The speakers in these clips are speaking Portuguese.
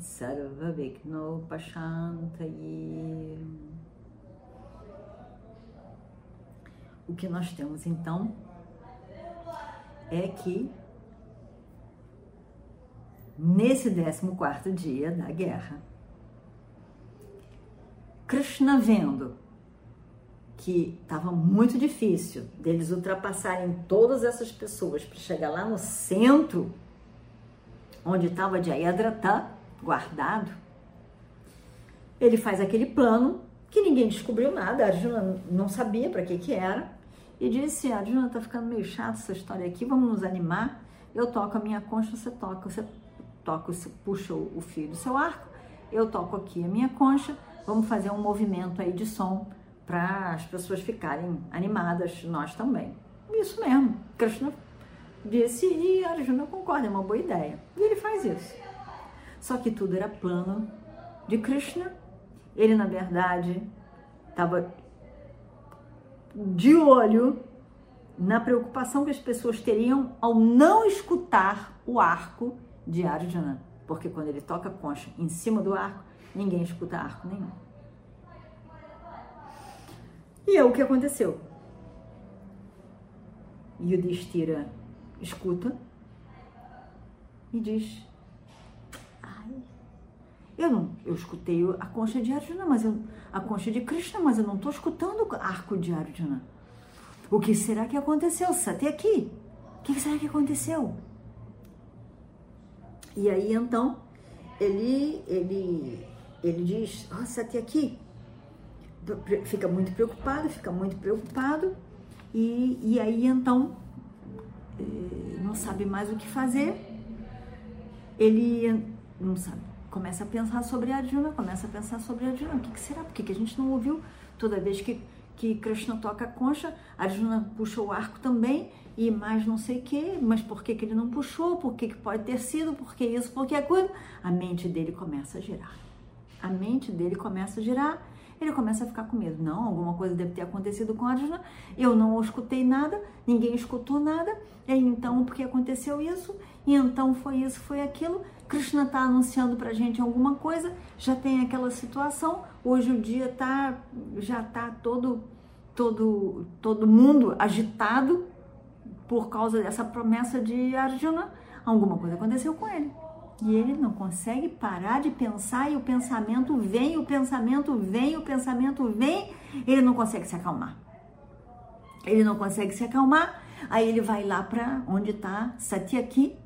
Sarva Vigno Pashantaye O que nós temos então é que nesse 14 dia da guerra, Krishna vendo que estava muito difícil deles ultrapassarem todas essas pessoas para chegar lá no centro, onde estava Jayadratha guardado, ele faz aquele plano que ninguém descobriu nada, Arjuna não sabia para que que era, e disse, Arjuna, tá ficando meio chato essa história aqui, vamos nos animar, eu toco a minha concha, você toca, você toca, você puxa o fio do seu arco, eu toco aqui a minha concha, vamos fazer um movimento aí de som para as pessoas ficarem animadas, nós também. Isso mesmo, Krishna disse e Arjuna concorda, é uma boa ideia. E ele faz isso. Só que tudo era plano de Krishna. Ele, na verdade, estava de olho na preocupação que as pessoas teriam ao não escutar o arco de Arjuna. Porque quando ele toca a concha em cima do arco, ninguém escuta arco nenhum. E é o que aconteceu. Yudhishthira escuta e diz: Ai, eu não, eu escutei a concha de Arjuna, mas eu, a concha de Krishna, mas eu não estou escutando o arco de Arjuna. O que será que aconteceu? Até aqui. O que será que aconteceu? E aí então ele ele ele diz: "Nossa, até aqui fica muito preocupado, fica muito preocupado e, e aí então não sabe mais o que fazer. Ele não sabe, começa a pensar sobre Arjuna, começa a pensar sobre Arjuna. O que, que será? Por que, que a gente não ouviu toda vez que, que Krishna toca a concha, Arjuna puxa o arco também e mais não sei o que, mas por que, que ele não puxou? Por que, que pode ter sido? Por que isso? Por que aquilo? A mente dele começa a girar. A mente dele começa a girar ele começa a ficar com medo. Não, alguma coisa deve ter acontecido com Arjuna. Eu não escutei nada, ninguém escutou nada. E então, por que aconteceu isso? E então foi isso, foi aquilo. Krishna está anunciando para gente alguma coisa, já tem aquela situação. Hoje o dia tá, já está todo, todo, todo mundo agitado por causa dessa promessa de Arjuna. Alguma coisa aconteceu com ele. E ele não consegue parar de pensar e o pensamento vem, o pensamento vem, o pensamento vem, ele não consegue se acalmar. Ele não consegue se acalmar, aí ele vai lá para onde está Satyaki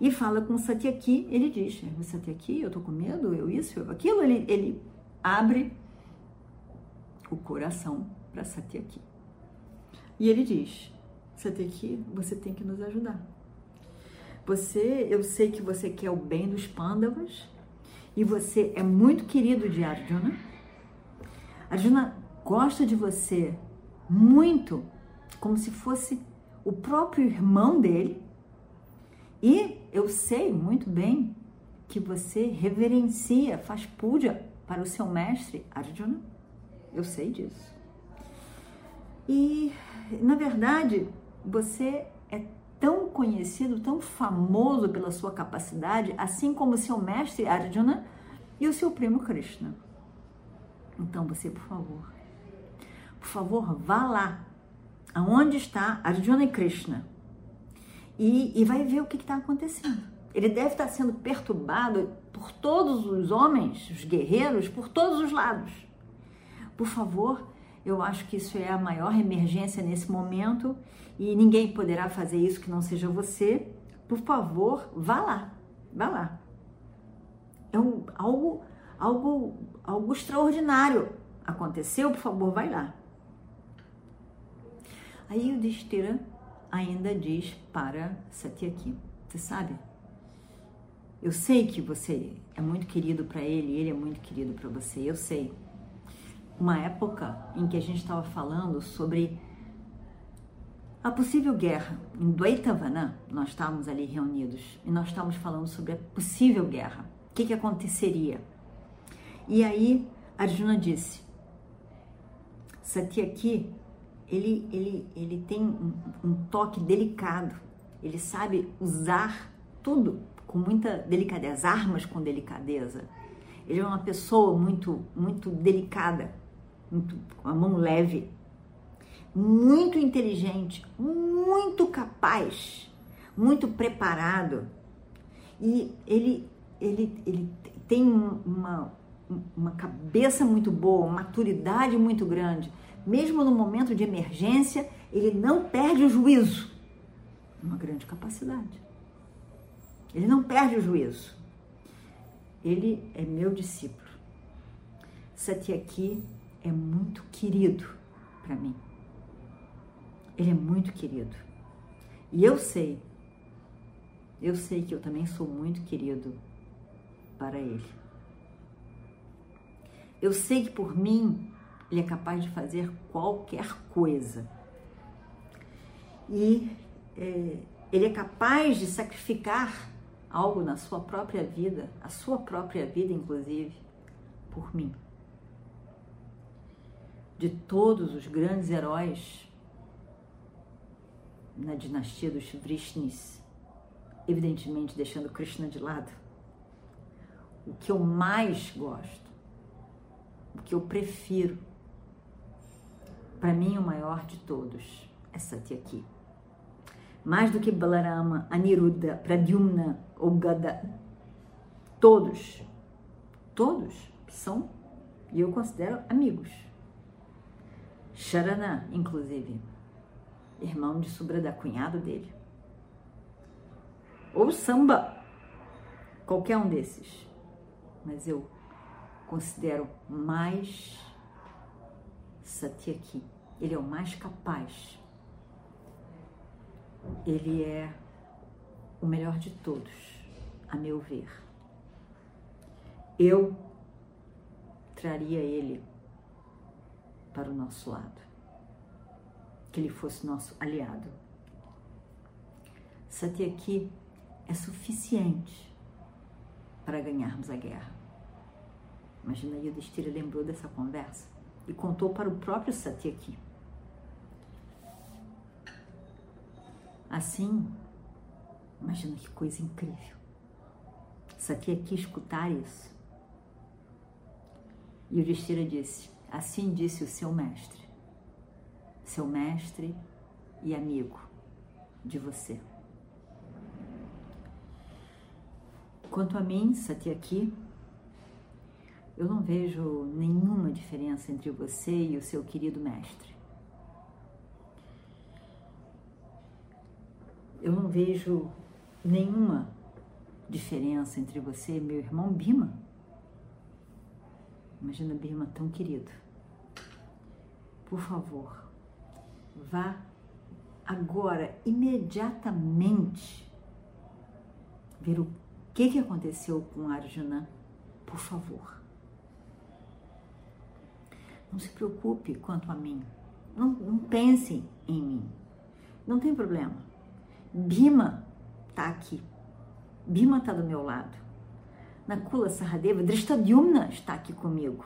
e fala com Satyaki, ele diz, é, Satyaki, eu tô com medo, eu isso, eu aquilo, ele, ele abre o coração para Satyaki. E ele diz, Satyaki, você tem que nos ajudar. Você, eu sei que você quer o bem dos Pandavas e você é muito querido de Arjuna. Arjuna gosta de você muito, como se fosse o próprio irmão dele. E eu sei muito bem que você reverencia, faz puja para o seu mestre Arjuna. Eu sei disso. E, na verdade, você é conhecido, tão famoso pela sua capacidade, assim como seu mestre Arjuna e o seu primo Krishna. Então você, por favor, por favor, vá lá, aonde está Arjuna e Krishna, e, e vai ver o que está acontecendo. Ele deve estar sendo perturbado por todos os homens, os guerreiros, por todos os lados. Por favor, eu acho que isso é a maior emergência nesse momento e ninguém poderá fazer isso que não seja você. Por favor, vá lá, vá lá. É um, algo, algo, algo extraordinário aconteceu, por favor, vai lá. Aí o Distira ainda diz para Satyaki, você sabe, Eu sei que você é muito querido para ele, ele é muito querido para você, eu sei. Uma época em que a gente estava falando sobre a possível guerra. Em Dwaitavanã, nós estávamos ali reunidos e nós estávamos falando sobre a possível guerra. O que, que aconteceria? E aí Arjuna disse: Satyaki, ele, ele, ele tem um, um toque delicado, ele sabe usar tudo com muita delicadeza, armas com delicadeza. Ele é uma pessoa muito, muito delicada, muito, com a mão leve, muito inteligente, muito capaz, muito preparado. E ele, ele, ele tem uma, uma cabeça muito boa, uma maturidade muito grande. Mesmo no momento de emergência, ele não perde o juízo. Uma grande capacidade. Ele não perde o juízo. Ele é meu discípulo. Satyaki é muito querido para mim. Ele é muito querido. E eu sei, eu sei que eu também sou muito querido para ele. Eu sei que por mim ele é capaz de fazer qualquer coisa. E é, ele é capaz de sacrificar algo na sua própria vida, a sua própria vida, inclusive, por mim. De todos os grandes heróis na dinastia dos Vrishnis, evidentemente deixando Krishna de lado. O que eu mais gosto, o que eu prefiro, para mim o maior de todos é Satyaki. Mais do que Balarama, Aniruddha, Pradyumna ou Gada, todos, todos são, e eu considero amigos. Sharana, inclusive irmão de Subrada, cunhado dele. Ou samba, qualquer um desses. Mas eu considero mais Satyaki. Ele é o mais capaz. Ele é o melhor de todos, a meu ver. Eu traria ele para o nosso lado que ele fosse nosso aliado. Satyaki é suficiente para ganharmos a guerra. Imagina, Yudhishthira lembrou dessa conversa e contou para o próprio Satyaki. Assim, imagina que coisa incrível. Satyaki escutar isso. E Yudhishthira disse, assim disse o seu mestre seu mestre e amigo de você. Quanto a mim, Satyaki, eu não vejo nenhuma diferença entre você e o seu querido mestre. Eu não vejo nenhuma diferença entre você e meu irmão Bima. Imagina Bima tão querido. Por favor, vá agora, imediatamente, ver o que, que aconteceu com Arjuna, por favor. Não se preocupe quanto a mim. Não, não pense em mim. Não tem problema. Bima está aqui. Bima está do meu lado. Nakula Sahadeva, Drishtadyumna está aqui comigo.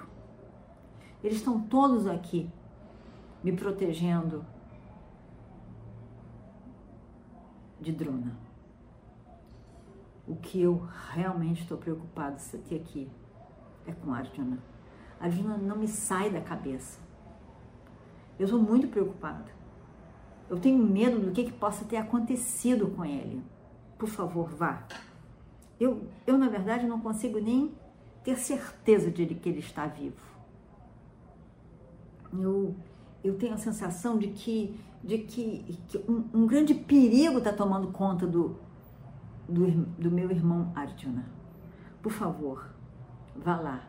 Eles estão todos aqui me protegendo de Drona. O que eu realmente estou preocupado aqui é com Arjuna. Arjuna não me sai da cabeça. Eu sou muito preocupada. Eu tenho medo do que, que possa ter acontecido com ele. Por favor, vá. Eu, eu, na verdade, não consigo nem ter certeza de que ele está vivo. Eu, eu tenho a sensação de que de que, que um, um, grande perigo está tomando conta do, do, do meu irmão Arjuna. Por favor, vá lá.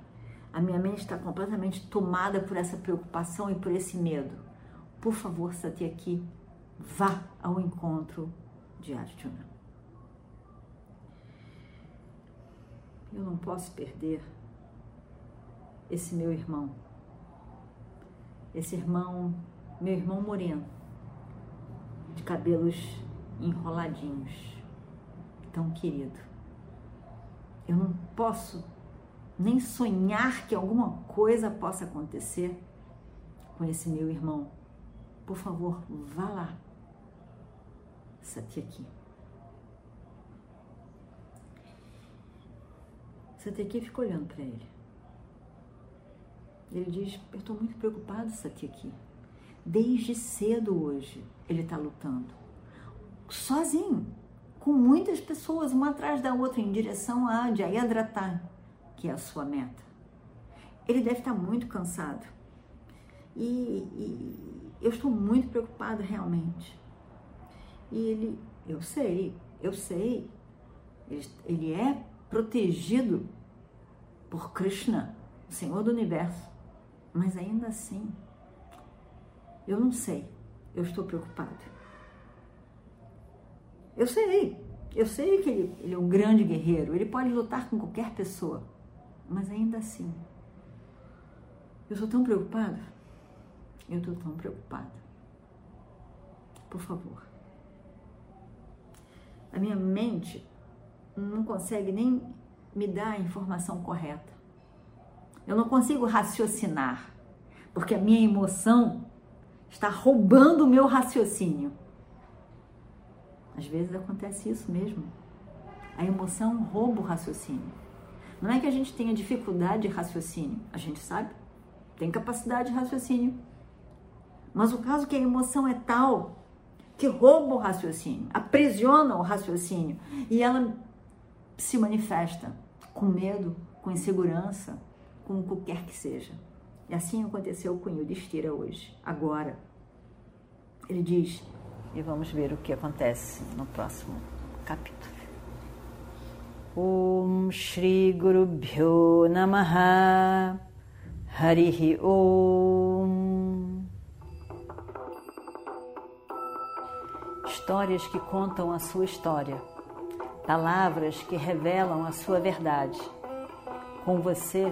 A minha mente está completamente tomada por essa preocupação e por esse medo. Por favor, aqui, vá ao encontro de Arjuna. Eu não posso perder esse meu irmão. Esse irmão, meu irmão moreno, de cabelos enroladinhos, tão querido. Eu não posso nem sonhar que alguma coisa possa acontecer com esse meu irmão. Por favor, vá lá. Sati aqui. Satyaki fica olhando para ele. Ele diz: Eu estou muito preocupado, Satyaki. Desde cedo hoje ele está lutando. Sozinho, com muitas pessoas, uma atrás da outra, em direção a Jayadratha, que é a sua meta. Ele deve estar tá muito cansado. E, e eu estou muito preocupado realmente. E ele, eu sei, eu sei, ele, ele é protegido por Krishna, o Senhor do Universo. Mas ainda assim, eu não sei, eu estou preocupado. Eu sei, eu sei que ele, ele é um grande guerreiro, ele pode lutar com qualquer pessoa, mas ainda assim, eu sou tão preocupado, eu estou tão preocupada. Por favor. A minha mente não consegue nem me dar a informação correta. Eu não consigo raciocinar, porque a minha emoção está roubando o meu raciocínio. Às vezes acontece isso mesmo. A emoção rouba o raciocínio. Não é que a gente tenha dificuldade de raciocínio, a gente sabe, tem capacidade de raciocínio. Mas o caso é que a emoção é tal que rouba o raciocínio, aprisiona o raciocínio e ela se manifesta com medo, com insegurança, com o que quer que seja. E assim aconteceu com Yudhishthira hoje, agora. Ele diz, e vamos ver o que acontece no próximo capítulo. Om Shri Guru Bhyo Namaha Harihi Om Histórias que contam a sua história palavras que revelam a sua verdade. Com você,